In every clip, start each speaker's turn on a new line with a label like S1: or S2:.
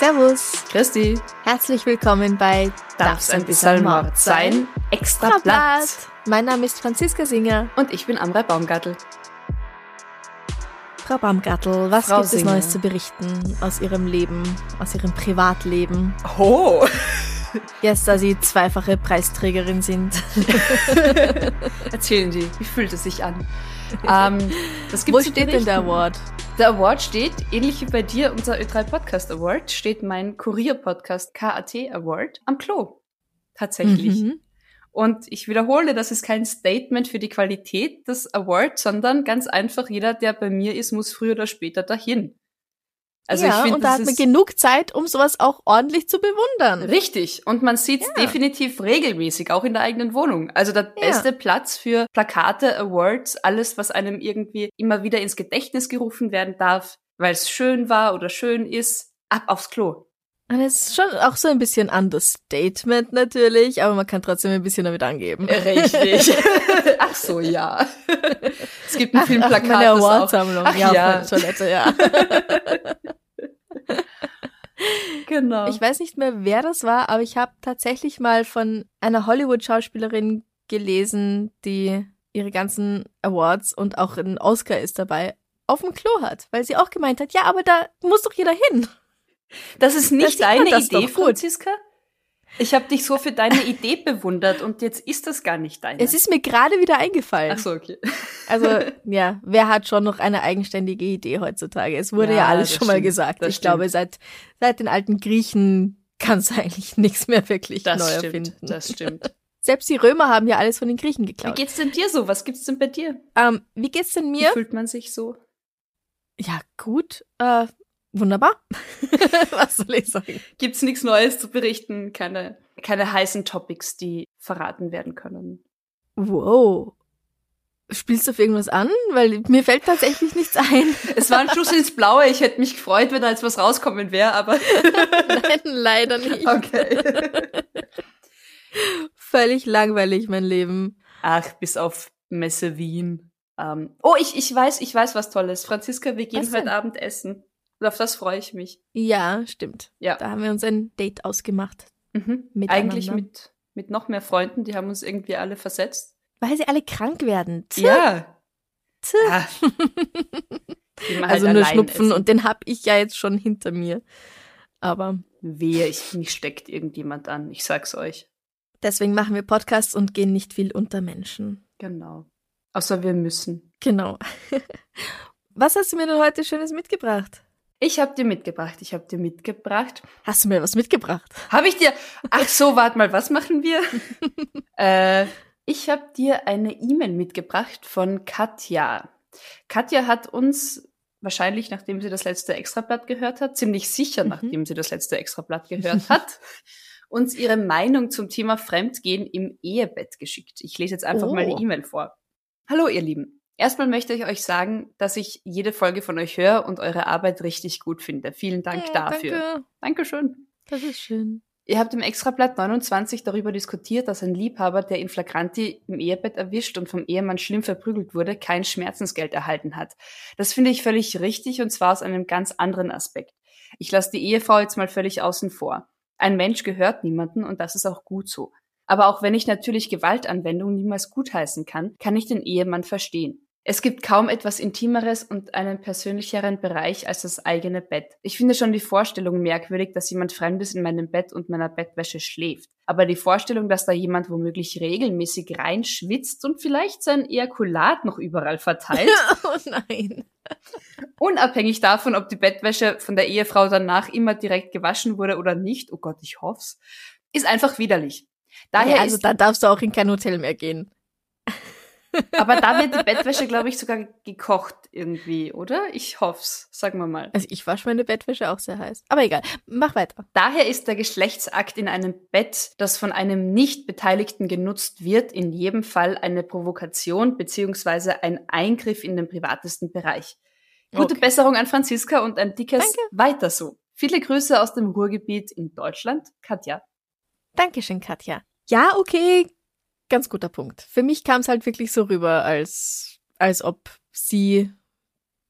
S1: Servus,
S2: Christi,
S1: herzlich willkommen bei
S2: darf's ein bisschen Mord sein? Extra Blatt.
S1: Mein Name ist Franziska Singer.
S2: Und ich bin Amrei Baumgartl.
S1: Frau Baumgartl, was
S2: Frau
S1: gibt es
S2: Singer.
S1: Neues zu berichten aus Ihrem Leben, aus Ihrem Privatleben?
S2: Oh!
S1: Jetzt, da Sie zweifache Preisträgerin sind.
S2: Erzählen Sie, wie fühlt es sich an? ähm, das
S1: Wo steht denn der. Award?
S2: Der Award steht, ähnlich wie bei dir, unser Ö3 Podcast Award, steht mein Kurier-Podcast KAT Award am Klo. Tatsächlich.
S1: Mhm.
S2: Und ich wiederhole, das ist kein Statement für die Qualität des Awards, sondern ganz einfach, jeder, der bei mir ist, muss früher oder später dahin. Also
S1: ja,
S2: ich finde,
S1: und da hat man genug Zeit, um sowas auch ordentlich zu bewundern.
S2: richtig. Und man sieht es
S1: Ja.
S2: definitiv regelmäßig, auch in der eigenen Wohnung. Also der
S1: Ja.
S2: beste Platz für Plakate, Awards, alles, was einem irgendwie immer wieder ins Gedächtnis gerufen werden darf, weil es schön war oder schön ist, ab aufs Klo.
S1: Und es ist schon auch so ein bisschen Understatement natürlich, aber man kann trotzdem ein bisschen damit angeben.
S2: Richtig. Ach so, ja. Es gibt ein
S1: Ach,
S2: Filmplakat.
S1: meine
S2: das auch-
S1: Awardsammlung.
S2: Ach
S1: ja,
S2: ja.
S1: Toilette, ja.
S2: Genau.
S1: Ich weiß nicht mehr, wer das war, aber ich habe tatsächlich mal von einer Hollywood-Schauspielerin gelesen, die ihre ganzen Awards und auch ein Oscar ist dabei, auf dem Klo hat, weil sie auch gemeint hat, ja, aber da muss doch jeder hin.
S2: Das ist nicht
S1: man
S2: deine
S1: das
S2: Idee,
S1: doch gut.
S2: Ich habe dich so für deine Idee bewundert und jetzt ist das gar nicht deine.
S1: Es ist mir gerade wieder eingefallen.
S2: Ach so, okay.
S1: Also, ja, wer hat schon noch eine eigenständige Idee heutzutage? Es wurde ja,
S2: Ja,
S1: alles schon mal
S2: stimmt,
S1: gesagt.
S2: das
S1: Ich glaube, seit, seit den alten Griechen kann es eigentlich nichts mehr wirklich
S2: Das
S1: neu
S2: stimmt,
S1: erfinden.
S2: das stimmt.
S1: Selbst die Römer haben ja alles von den Griechen
S2: Wie
S1: geklaut.
S2: geht's denn dir so? Was gibt's denn bei dir?
S1: ähm, wie geht's denn
S2: Wie
S1: mir?
S2: fühlt man sich so?
S1: Ja, gut. Äh, wunderbar. Was soll ich sagen?
S2: Gibt's nichts Neues zu berichten? Keine, keine heißen Topics, die verraten werden können.
S1: Wow. Spielst du auf irgendwas an? Weil mir fällt tatsächlich nichts ein.
S2: Es war ein Schuss ins Blaue. Ich hätte mich gefreut, wenn da jetzt was rauskommen wäre, aber
S1: Nein, leider nicht.
S2: okay.
S1: Völlig langweilig, mein Leben.
S2: Ach, bis auf Messe Wien. Ähm, oh, ich, ich weiß, ich weiß was Tolles. Franziska, wir gehen heute? Abend essen. Und auf das freue ich mich.
S1: Ja, stimmt.
S2: Ja.
S1: Da haben wir uns ein Date ausgemacht.
S2: Mhm. Eigentlich mit, mit noch mehr Freunden, die haben uns irgendwie alle versetzt.
S1: Weil sie alle krank werden. Tch,
S2: Ja.
S1: tch.
S2: Ah.
S1: Also
S2: halt
S1: nur
S2: allein
S1: Schnupfen
S2: essen.
S1: und den hab ich ja jetzt schon hinter mir. Aber
S2: Wehe, ich, mich steckt irgendjemand an. Ich sag's euch.
S1: deswegen machen wir Podcasts und gehen nicht viel unter Menschen.
S2: Genau. Außer wir müssen.
S1: Genau. Was hast du mir denn heute Schönes mitgebracht?
S2: Ich hab dir mitgebracht. Ich hab dir mitgebracht.
S1: Hast du mir was mitgebracht?
S2: Habe ich dir? Ach so, warte mal, was machen wir? äh, ich habe dir eine E-Mail mitgebracht von Katja. Katja hat uns wahrscheinlich, nachdem sie das letzte Extrablatt gehört hat, ziemlich sicher,
S1: Mhm.
S2: nachdem sie das letzte Extrablatt gehört hat, uns ihre Meinung zum Thema Fremdgehen im Ehebett geschickt. Ich lese jetzt einfach mal
S1: Oh.
S2: die E-Mail vor. Hallo, ihr Lieben. Erstmal möchte ich euch sagen, dass ich jede Folge von euch höre und eure Arbeit richtig gut finde. Vielen Dank
S1: Ja,
S2: dafür.
S1: Danke.
S2: Dankeschön.
S1: Das ist schön.
S2: Ihr habt im Extrablatt 29 darüber diskutiert, dass ein Liebhaber, der in Flagranti im Ehebett erwischt und vom Ehemann schlimm verprügelt wurde, kein Schmerzensgeld erhalten hat. Das finde ich völlig richtig und zwar aus einem ganz anderen Aspekt. Ich lasse die Ehefrau jetzt mal völlig außen vor. Ein Mensch gehört niemanden und das ist auch gut so. Aber auch wenn ich natürlich Gewaltanwendung niemals gutheißen kann, kann ich den Ehemann verstehen. Es gibt kaum etwas Intimeres und einen persönlicheren Bereich als das eigene Bett. Ich finde schon die Vorstellung merkwürdig, dass jemand Fremdes in meinem Bett und meiner Bettwäsche schläft. Aber die Vorstellung, dass da jemand womöglich regelmäßig reinschwitzt und vielleicht sein Ejakulat noch überall verteilt,
S1: Oh nein.
S2: Unabhängig davon, ob die Bettwäsche von der Ehefrau danach immer direkt gewaschen wurde oder nicht, oh Gott, ich hoff's, ist einfach widerlich.
S1: Daher ja, also da darfst du auch in kein Hotel mehr gehen.
S2: Aber da wird die Bettwäsche, glaube ich, sogar gekocht irgendwie, oder? Ich hoff's, sagen wir mal.
S1: Also ich wasche meine Bettwäsche auch sehr heiß. Aber egal, mach weiter.
S2: Daher ist der Geschlechtsakt in einem Bett, das von einem Nicht-Beteiligten genutzt wird, in jedem Fall eine Provokation beziehungsweise ein Eingriff in den privatesten Bereich. Gute okay. Besserung an Franziska und ein dickes Danke. Weiter so. Viele Grüße aus dem Ruhrgebiet in Deutschland, Katja.
S1: Dankeschön, Katja. Ja, okay, ganz guter Punkt. Für mich kam es halt wirklich so rüber, als, als ob sie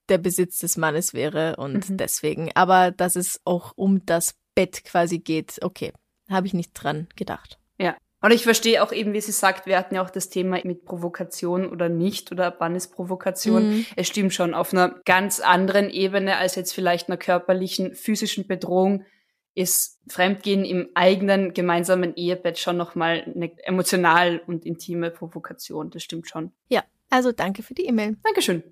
S1: der Besitz des Mannes wäre und mhm. deswegen. Aber dass es auch um das Bett quasi geht, okay, habe ich nicht dran gedacht.
S2: Ja. Und ich verstehe auch eben, wie sie sagt, wir hatten ja auch das Thema mit Provokation oder nicht oder wann ist Provokation. Mhm. Es stimmt schon auf einer ganz anderen Ebene als jetzt vielleicht einer körperlichen, physischen Bedrohung ist Fremdgehen im eigenen gemeinsamen Ehebett schon nochmal eine emotional und intime Provokation. Das stimmt schon.
S1: Ja, also danke für die E-Mail.
S2: Dankeschön.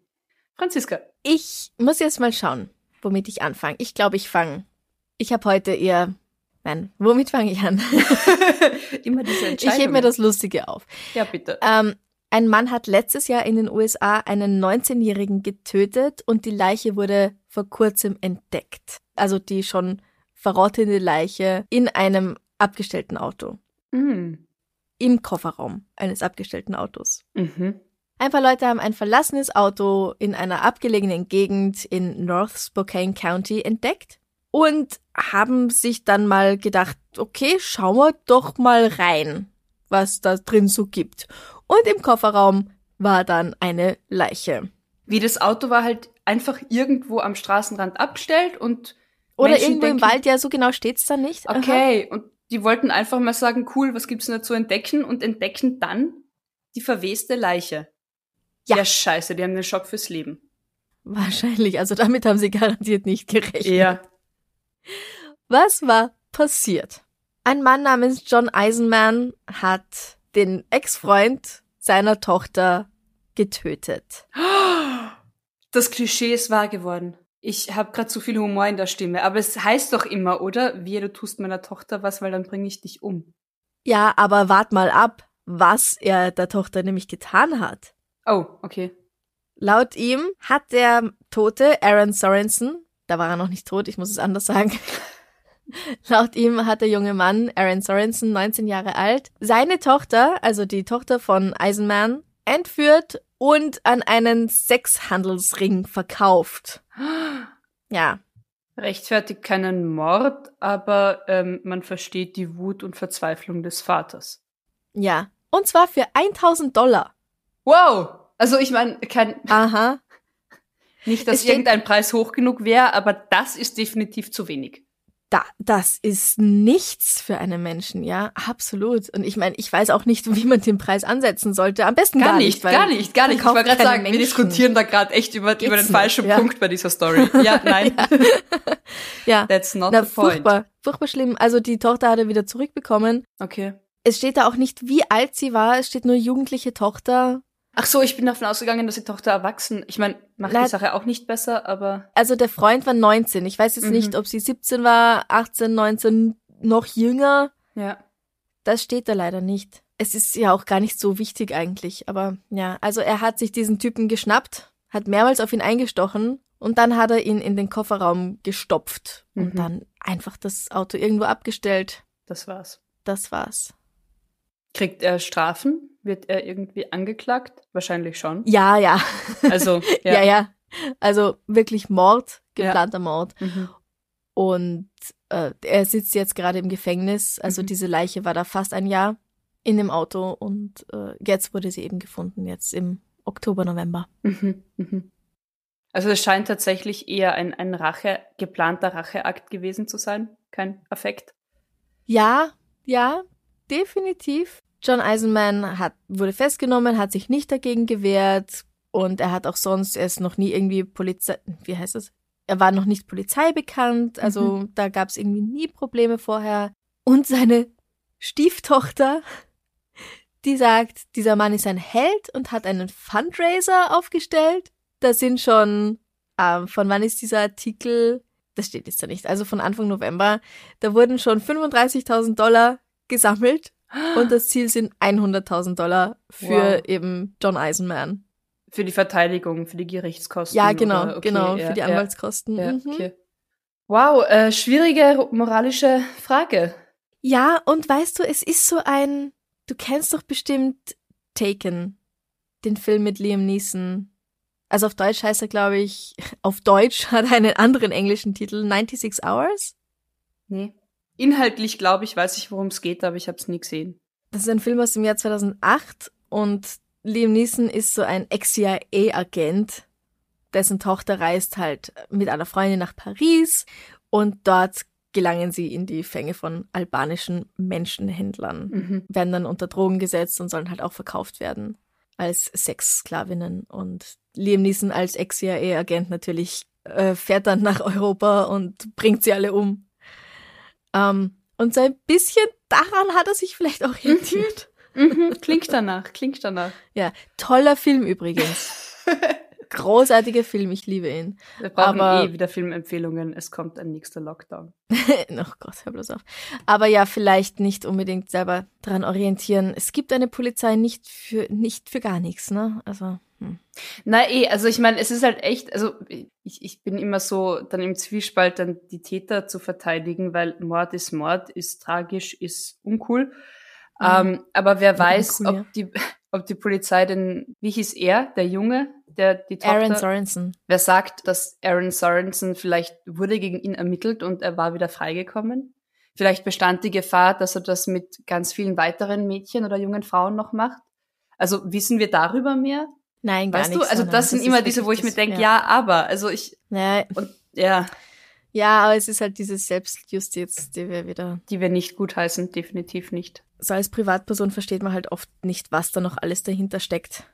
S2: Franziska.
S1: Ich muss jetzt mal schauen, womit ich anfange. Ich glaube, ich fange. Ich habe heute eher. Nein, womit fange ich an?
S2: Immer diese Entscheidung.
S1: Ich hebe mir das Lustige auf.
S2: Ja, bitte.
S1: Ähm, ein Mann hat letztes Jahr in den USA einen 19-Jährigen getötet und die Leiche wurde vor kurzem entdeckt. Also die schon verrottende Leiche in einem abgestellten Auto.
S2: Mhm.
S1: Im Kofferraum eines abgestellten Autos.
S2: Mhm.
S1: Ein paar Leute haben ein verlassenes Auto in einer abgelegenen Gegend in North Spokane County entdeckt und haben sich dann mal gedacht, okay, schauen wir doch mal rein, was da drin so gibt. Und im Kofferraum war dann eine Leiche.
S2: Wie das Auto war halt einfach irgendwo am Straßenrand abgestellt und
S1: oder Menschen irgendwo denken, im Wald, ja, so genau steht's da nicht.
S2: Okay, Aha. und die wollten einfach mal sagen, cool, was gibt's denn da zu entdecken und entdecken dann die verweste Leiche. Ja. ja, scheiße, die haben den Schock fürs Leben.
S1: Wahrscheinlich, also damit haben sie garantiert nicht gerechnet.
S2: Ja.
S1: Was war passiert? Ein Mann namens John Eisenman hat den Ex-Freund seiner Tochter getötet.
S2: Das Klischee ist wahr geworden. Ich habe gerade zu viel Humor in der Stimme, aber es heißt doch immer, oder? Wie du tust meiner Tochter was, weil dann bringe ich dich um.
S1: Ja, aber wart mal ab, was er der Tochter nämlich getan hat.
S2: Oh, okay.
S1: Laut ihm hat der Tote, Aaron Sorensen, da war er noch nicht tot, ich muss es anders sagen. Laut ihm hat der junge Mann, Aaron Sorensen, 19 Jahre alt, seine Tochter, also die Tochter von Eisenman, entführt und an einen Sexhandelsring verkauft. Ja.
S2: Rechtfertigt keinen Mord, aber ähm, man versteht die Wut und Verzweiflung des Vaters.
S1: Ja. Und zwar für 1000 Dollar.
S2: Wow! Also ich meine, kein.
S1: Aha.
S2: Nicht, dass irgendein Preis hoch genug wäre, aber das ist definitiv zu wenig
S1: da, das ist nichts für einen Menschen, ja, absolut. Und ich meine, ich weiß auch nicht, wie man den Preis ansetzen sollte. Am besten gar, gar nicht,
S2: gar nicht, gar nicht. Ich wollte gerade sagen, Menschen. wir diskutieren da gerade echt über, über den falschen ja. Punkt bei dieser Story. Ja, nein.
S1: ja. ja.
S2: That's not Na, the point.
S1: Furchtbar, furchtbar schlimm. Also die Tochter hat er wieder zurückbekommen.
S2: Okay.
S1: Es steht da auch nicht, wie alt sie war. Es steht nur jugendliche Tochter.
S2: Ach so, ich bin davon ausgegangen, dass die Tochter erwachsen. Ich meine, macht Na, die Sache auch nicht besser, aber.
S1: Also der Freund war 19. Ich weiß jetzt mhm. nicht, ob sie 17 war, 18, 19, noch jünger.
S2: Ja.
S1: Das steht da leider nicht. Es ist ja auch gar nicht so wichtig eigentlich, aber ja, also er hat sich diesen Typen geschnappt, hat mehrmals auf ihn eingestochen und dann hat er ihn in den Kofferraum gestopft mhm. und dann einfach das Auto irgendwo abgestellt.
S2: Das war's.
S1: Das war's.
S2: Kriegt er Strafen? Wird er irgendwie angeklagt? Wahrscheinlich schon.
S1: Ja, ja.
S2: Also,
S1: ja. ja, ja. Also wirklich Mord, geplanter ja. Mord.
S2: Mhm.
S1: Und äh, er sitzt jetzt gerade im Gefängnis. Also mhm. diese Leiche war da fast ein Jahr in dem Auto und äh, jetzt wurde sie eben gefunden, jetzt im Oktober, November.
S2: Mhm. Mhm. Also es scheint tatsächlich eher ein, ein Rache, geplanter Racheakt gewesen zu sein, kein Affekt.
S1: Ja, ja, definitiv. John Eisenman hat, wurde festgenommen, hat sich nicht dagegen gewehrt und er hat auch sonst, er ist noch nie irgendwie Polizei, wie heißt das? Er war noch nicht Polizei bekannt, also mhm. da gab es irgendwie nie Probleme vorher. Und seine Stieftochter, die sagt, dieser Mann ist ein Held und hat einen Fundraiser aufgestellt. Da sind schon Ähm, von wann ist dieser Artikel? Das steht jetzt da nicht. Also von Anfang November. Da wurden schon 35.000 Dollar gesammelt und das Ziel sind 100.000 Dollar für
S2: Wow.
S1: eben John Eisenman.
S2: Für die Verteidigung, für die Gerichtskosten.
S1: Ja, genau?
S2: Okay,
S1: genau,
S2: ja,
S1: für die Anwaltskosten.
S2: Ja,
S1: Mhm.
S2: okay. Wow, äh, schwierige moralische Frage.
S1: Ja, und weißt du, es ist so ein, du kennst doch bestimmt Taken, den Film mit Liam Neeson. Also auf Deutsch heißt er, glaube ich, auf Deutsch hat er einen anderen englischen Titel, 96 Hours.
S2: Nee. Inhaltlich, glaube ich, weiß ich, worum es geht, aber ich habe es nie gesehen.
S1: Das ist ein Film aus dem Jahr 2008 und Liam Neeson ist so ein Ex-CIA-Agent, dessen Tochter reist halt mit einer Freundin nach Paris und dort gelangen sie in die Fänge von albanischen Menschenhändlern,
S2: Mhm.
S1: werden dann unter Drogen gesetzt und sollen halt auch verkauft werden als Sexsklavinnen. Und Liam Neeson als Ex-CIA-Agent natürlich äh, fährt dann nach Europa und bringt sie alle um. Ähm, und so ein bisschen daran hat er sich vielleicht orientiert.
S2: Mhm. Klingt danach, klingt danach.
S1: Ja, toller Film übrigens. Großartiger Film, ich liebe ihn.
S2: Wir brauchen
S1: Aber-
S2: eh wieder Filmempfehlungen. Es kommt ein nächster Lockdown.
S1: oh Gott, hör bloß auf. Aber ja, vielleicht nicht unbedingt selber dran orientieren. Es gibt eine Polizei nicht für, nicht für gar nichts, ne? Also, hm.
S2: Na eh, also ich meine, es ist halt echt, also ich, ich bin immer so dann im Zwiespalt, dann die Täter zu verteidigen, weil Mord ist Mord, ist tragisch, ist uncool.
S1: Mhm.
S2: Ähm, aber wer
S1: Ja,
S2: weiß,
S1: uncool, ja.
S2: ob die, ob die Polizei denn, wie hieß er, der Junge, der die Tochter,
S1: Aaron Sorensen.
S2: wer sagt, dass Aaron Sorensen vielleicht wurde gegen ihn ermittelt und er war wieder freigekommen? Vielleicht bestand die Gefahr, dass er das mit ganz vielen weiteren Mädchen oder jungen Frauen noch macht? Also wissen wir darüber mehr?
S1: Nein, gar
S2: Weißt du, also das sind
S1: ist
S2: immer diese, wo ich mir
S1: das-
S2: denke, ja. aber, also ich,
S1: ja.
S2: und ja,
S1: Ja, aber es ist halt diese Selbstjustiz, die wir wieder.
S2: die wir nicht gutheißen, definitiv nicht.
S1: So als Privatperson versteht man halt oft nicht, was da noch alles dahinter steckt.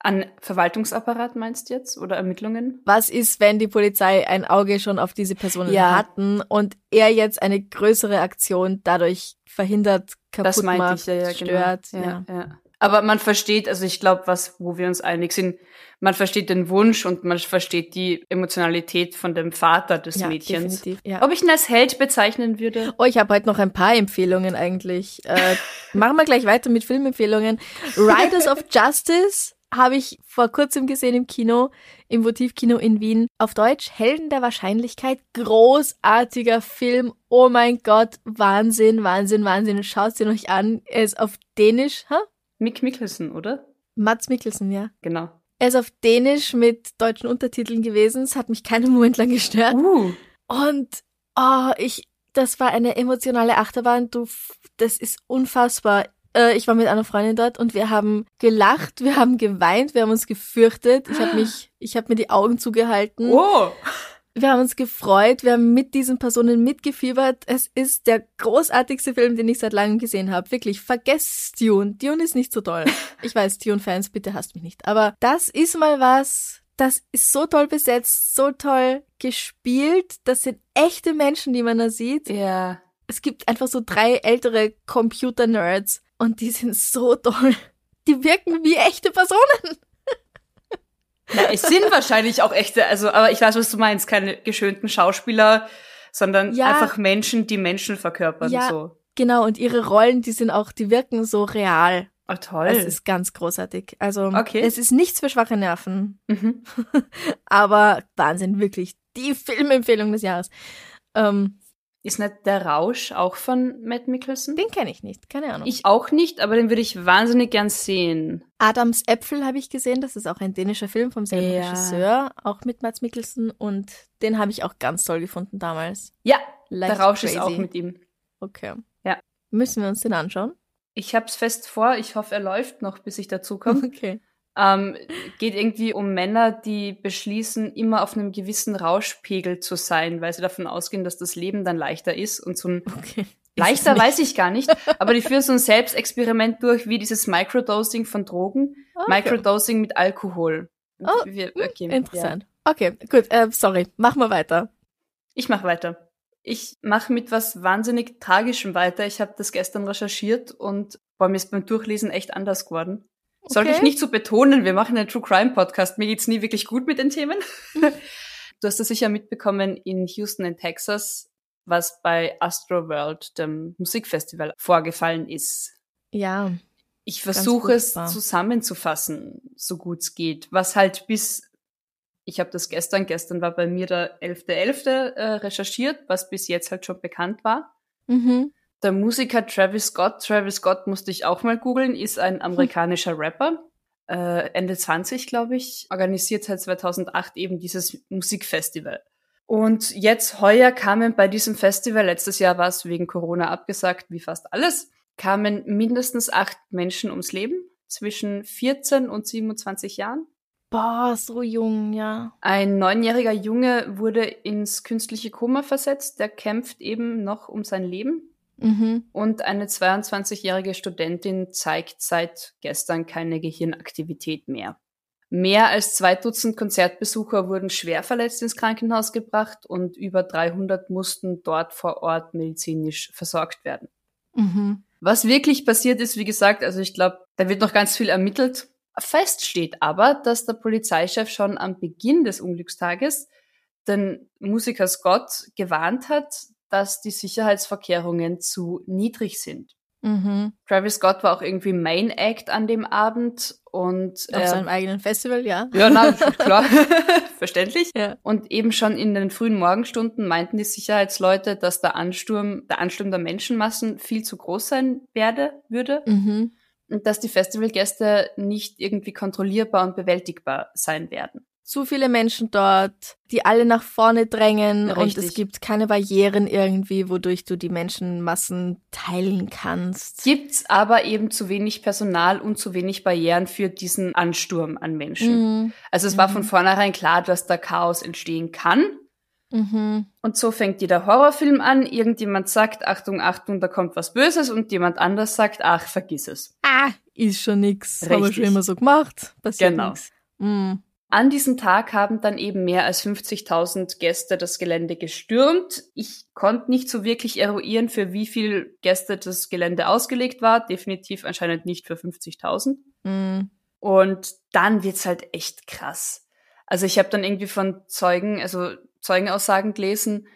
S2: An Verwaltungsapparat meinst du jetzt oder Ermittlungen?
S1: Was ist, wenn die Polizei ein Auge schon auf diese Personen
S2: Ja.
S1: hatten und er jetzt eine größere Aktion dadurch verhindert, kaputt
S2: Das meinte
S1: macht,
S2: ich ja, ja,
S1: stört?
S2: genau.
S1: Ja.
S2: Ja, ja. Aber man versteht, also ich glaube, was, wo wir uns einig sind, man versteht den Wunsch und man versteht die Emotionalität von dem Vater des
S1: Ja,
S2: Mädchens.
S1: definitiv. Ja.
S2: Ob ich ihn als Held bezeichnen würde?
S1: Oh, ich habe heute noch ein paar Empfehlungen eigentlich. Äh, machen wir gleich weiter mit Filmempfehlungen. Riders of Justice habe ich vor kurzem gesehen im Kino, im Votivkino in Wien. Auf Deutsch Helden der Wahrscheinlichkeit. Großartiger Film. Oh mein Gott, Wahnsinn, Wahnsinn, Wahnsinn. Schaut ihn euch an. Er ist auf Dänisch, ha?
S2: Mick Mickelson, oder?
S1: Mats Mikkelsen, ja.
S2: Genau.
S1: Er ist auf Dänisch mit deutschen Untertiteln gewesen. Es hat mich keinen Moment lang gestört.
S2: Uh,
S1: Und oh, ich, das war eine emotionale Achterbahn. Du, das ist unfassbar. Äh, ich war mit einer Freundin dort und wir haben gelacht, wir haben geweint, wir haben uns gefürchtet. Ich habe mich, ich habe mir die Augen zugehalten.
S2: oh.
S1: Wir haben uns gefreut, wir haben mit diesen Personen mitgefiebert. Es ist der großartigste Film, den ich seit langem gesehen habe. Wirklich, vergesst Dune. Dune ist nicht so toll. Ich weiß, Dune-Fans, bitte hasst mich nicht. Aber das ist mal was, das ist so toll besetzt, so toll gespielt. Das sind echte Menschen, die man da sieht.
S2: Ja.
S1: Es gibt einfach so drei ältere Computer-Nerds und die sind so toll. Die wirken wie echte Personen.
S2: Ja, es sind wahrscheinlich auch echte, also, aber ich weiß, was du meinst, keine geschönten Schauspieler, sondern
S1: Ja.
S2: einfach Menschen, die Menschen verkörpern,
S1: Ja.
S2: so.
S1: Genau, und ihre Rollen, die sind auch, die wirken so real.
S2: Oh, toll.
S1: Es ist ganz großartig. Also,
S2: Okay.
S1: es ist nichts für schwache Nerven,
S2: mhm.
S1: aber Wahnsinn, wirklich. Die Filmempfehlung des Jahres. Ähm,
S2: Ist nicht der Rausch auch von Matt Mickelson?
S1: den kenne ich nicht, keine Ahnung.
S2: Ich auch nicht, aber den würde ich wahnsinnig gern sehen.
S1: Adams Äpfel habe ich gesehen, das ist auch ein dänischer Film vom selben
S2: Ja.
S1: Regisseur, auch mit Mats Mikkelsen und den habe ich auch ganz toll gefunden damals.
S2: Ja,
S1: Leicht
S2: der Rausch ist
S1: crazy.
S2: auch mit ihm.
S1: Okay.
S2: Ja.
S1: Müssen wir uns den anschauen?
S2: Ich hab's fest vor, ich hoffe, er läuft noch, bis ich dazu komme.
S1: Okay.
S2: Ähm, geht irgendwie um Männer, die beschließen, immer auf einem gewissen Rauschpegel zu sein, weil sie davon ausgehen, dass das Leben dann leichter ist und so ein
S1: Okay.
S2: Leichter weiß ich gar nicht, aber die führen so ein Selbstexperiment durch, wie dieses Microdosing von Drogen.
S1: Okay.
S2: Microdosing mit Alkohol.
S1: Oh,
S2: Wir- okay,
S1: Interessant. Okay, gut. Äh, sorry, machen wir weiter.
S2: Ja. Ich mache weiter. Ich mache mit was wahnsinnig Tragischem weiter. Ich habe das gestern recherchiert und boah, mir ist beim Durchlesen echt anders geworden. Sollte
S1: Okay.
S2: ich nicht so betonen, wir machen einen True Crime Podcast. Mir geht's nie wirklich gut mit den Themen. Du hast das sicher mitbekommen in Houston in Texas, was bei Astro World, dem Musikfestival, vorgefallen ist.
S1: Ja.
S2: Ich versuche es zusammenzufassen, so gut es geht, was halt bis ich habe das gestern, gestern war bei mir der 11.11. .11., äh, recherchiert, was bis jetzt halt schon bekannt war. Mhm. Der Musiker Travis Scott, Travis Scott musste ich auch mal googeln, ist ein amerikanischer. Rapper, äh, Ende 20, glaube ich, organisiert seit 2008 eben dieses Musikfestival. Und jetzt heuer kamen bei diesem Festival, letztes Jahr war es wegen Corona abgesagt, wie fast alles, kamen mindestens acht Menschen ums Leben zwischen 14 und 27 Jahren.
S1: Boah, so jung, ja.
S2: Ein neunjähriger Junge wurde ins künstliche Koma versetzt. Der kämpft eben noch um sein Leben. Mhm. Und eine 22-jährige Studentin zeigt seit gestern keine Gehirnaktivität mehr. Mehr als zwei Dutzend Konzertbesucher wurden schwer verletzt ins Krankenhaus gebracht und über 300 mussten dort vor Ort medizinisch versorgt werden. Mhm. Was wirklich passiert ist, wie gesagt, also ich glaube, da wird noch ganz viel ermittelt. Fest steht aber, dass der Polizeichef schon am Beginn des Unglückstages den Musiker Scott gewarnt hat, dass die Sicherheitsvorkehrungen zu niedrig sind. Mhm. Travis Scott war auch irgendwie Main Act an dem Abend und
S1: auf äh, seinem eigenen Festival, ja.
S2: Ja, na, klar, verständlich. Ja. Und eben schon in den frühen Morgenstunden meinten die Sicherheitsleute, dass der Ansturm, der Ansturm der Menschenmassen viel zu groß sein werde, würde. Mhm und dass die Festivalgäste nicht irgendwie kontrollierbar und bewältigbar sein werden.
S1: Zu viele Menschen dort, die alle nach vorne drängen Richtig. und es gibt keine Barrieren irgendwie, wodurch du die Menschenmassen teilen kannst.
S2: Gibt's aber eben zu wenig Personal und zu wenig Barrieren für diesen Ansturm an Menschen. Mhm. Also es war von mhm. vornherein klar, dass da Chaos entstehen kann. Mhm. Und so fängt jeder Horrorfilm an. Irgendjemand sagt, Achtung, Achtung, da kommt was Böses und jemand anders sagt, ach, vergiss es.
S1: Ah, ist schon nix. Richtig. Haben wir schon immer so gemacht. Passiert genau. nix.
S2: Mhm. An diesem Tag haben dann eben mehr als 50.000 Gäste das Gelände gestürmt. Ich konnte nicht so wirklich eruieren, für wie viel Gäste das Gelände ausgelegt war. Definitiv anscheinend nicht für 50.000. Mhm. Und dann wird's halt echt krass. Also ich habe dann irgendwie von Zeugen, also Zeugenaussagen gelesen,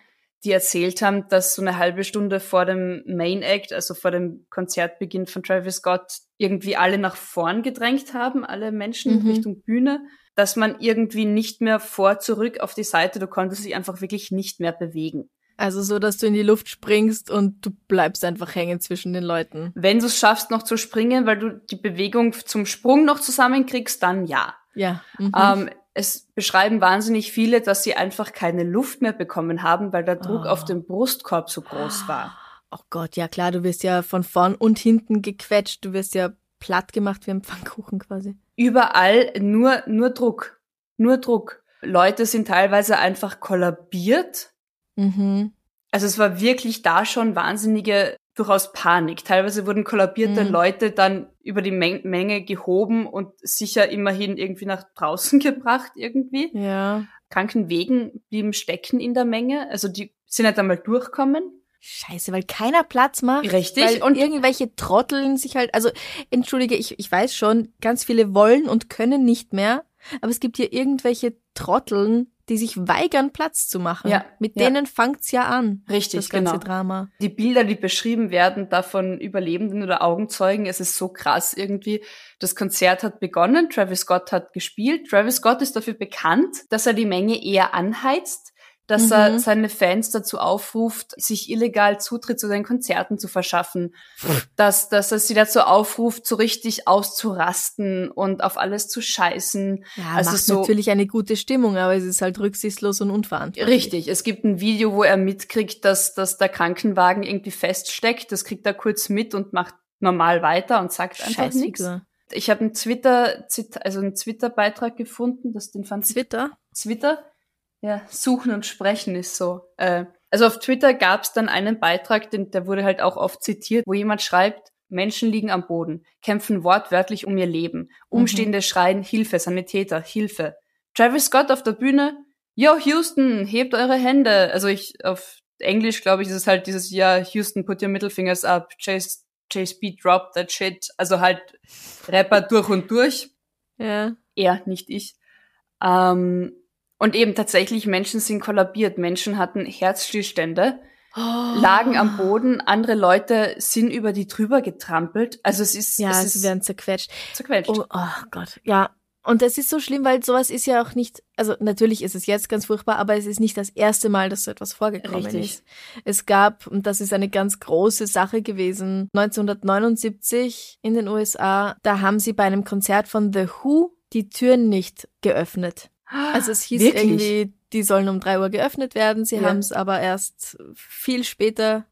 S2: die erzählt haben, dass so eine halbe Stunde vor dem Main Act, also vor dem Konzertbeginn von Travis Scott, irgendwie alle nach vorn gedrängt haben, alle Menschen mhm. Richtung Bühne, dass man irgendwie nicht mehr vor, zurück auf die Seite, du konntest dich einfach wirklich nicht mehr bewegen.
S1: Also so, dass du in die Luft springst und du bleibst einfach hängen zwischen den Leuten.
S2: Wenn du es schaffst, noch zu springen, weil du die Bewegung zum Sprung noch zusammenkriegst, dann ja.
S1: Ja.
S2: Mhm. Ähm, es beschreiben wahnsinnig viele, dass sie einfach keine Luft mehr bekommen haben, weil der Druck oh. auf dem Brustkorb so groß war.
S1: Oh Gott, ja klar, du wirst ja von vorn und hinten gequetscht, du wirst ja platt gemacht wie ein Pfannkuchen quasi.
S2: Überall nur, nur Druck. Nur Druck. Leute sind teilweise einfach kollabiert. Mhm. Also es war wirklich da schon wahnsinnige durchaus Panik. Teilweise wurden kollabierte mhm. Leute dann über die Men Menge gehoben und sicher immerhin irgendwie nach draußen gebracht irgendwie.
S1: Ja.
S2: Krankenwegen blieben stecken in der Menge. Also die sind halt einmal durchkommen.
S1: Scheiße, weil keiner Platz macht.
S2: Richtig.
S1: Und irgendwelche Trotteln sich halt, also entschuldige, ich, ich weiß schon, ganz viele wollen und können nicht mehr, aber es gibt hier irgendwelche Trotteln, die sich weigern, Platz zu machen. Ja, Mit ja. denen fangt's ja an.
S2: Richtig,
S1: das ganze
S2: genau.
S1: Drama.
S2: Die Bilder, die beschrieben werden, davon Überlebenden oder Augenzeugen, es ist so krass irgendwie. Das Konzert hat begonnen, Travis Scott hat gespielt. Travis Scott ist dafür bekannt, dass er die Menge eher anheizt dass mhm. er seine Fans dazu aufruft, sich illegal Zutritt zu seinen Konzerten zu verschaffen, dass, dass er sie dazu aufruft, so richtig auszurasten und auf alles zu scheißen.
S1: Ja, also macht so, natürlich eine gute Stimmung, aber es ist halt rücksichtslos und unverantwortlich.
S2: Richtig, es gibt ein Video, wo er mitkriegt, dass, dass der Krankenwagen irgendwie feststeckt, das kriegt er kurz mit und macht normal weiter und sagt einfach nichts. Ich habe einen Twitter, also einen Twitter-Beitrag gefunden, das den fand
S1: Twitter?
S2: Twitter ja, suchen und sprechen ist so. Äh, also auf Twitter gab es dann einen Beitrag, den, der wurde halt auch oft zitiert, wo jemand schreibt, Menschen liegen am Boden, kämpfen wortwörtlich um ihr Leben. Umstehende mhm. schreien, Hilfe, Sanitäter, Hilfe. Travis Scott auf der Bühne, Yo, Houston, hebt eure Hände. Also ich, auf Englisch, glaube ich, ist es halt dieses, ja, Houston, put your middle fingers up, Chase, Chase B, drop that shit. Also halt Rapper durch und durch.
S1: Ja.
S2: Er, nicht ich. Ähm, Und eben tatsächlich, Menschen sind kollabiert. Menschen hatten Herzstillstände, oh. lagen am Boden, andere Leute sind über die drüber getrampelt. Also es ist.
S1: Ja,
S2: es
S1: sie
S2: ist
S1: werden zerquetscht.
S2: Zerquetscht.
S1: Oh, oh Gott, ja. Und das ist so schlimm, weil sowas ist ja auch nicht, also natürlich ist es jetzt ganz furchtbar, aber es ist nicht das erste Mal, dass so etwas vorgekommen
S2: Richtig.
S1: ist. Es gab, und das ist eine ganz große Sache gewesen, 1979 in den USA, da haben sie bei einem Konzert von The Who die Türen nicht geöffnet. Also es hieß
S2: Wirklich?
S1: irgendwie, die sollen um drei Uhr geöffnet werden. Sie
S2: Ja.
S1: haben es aber erst viel später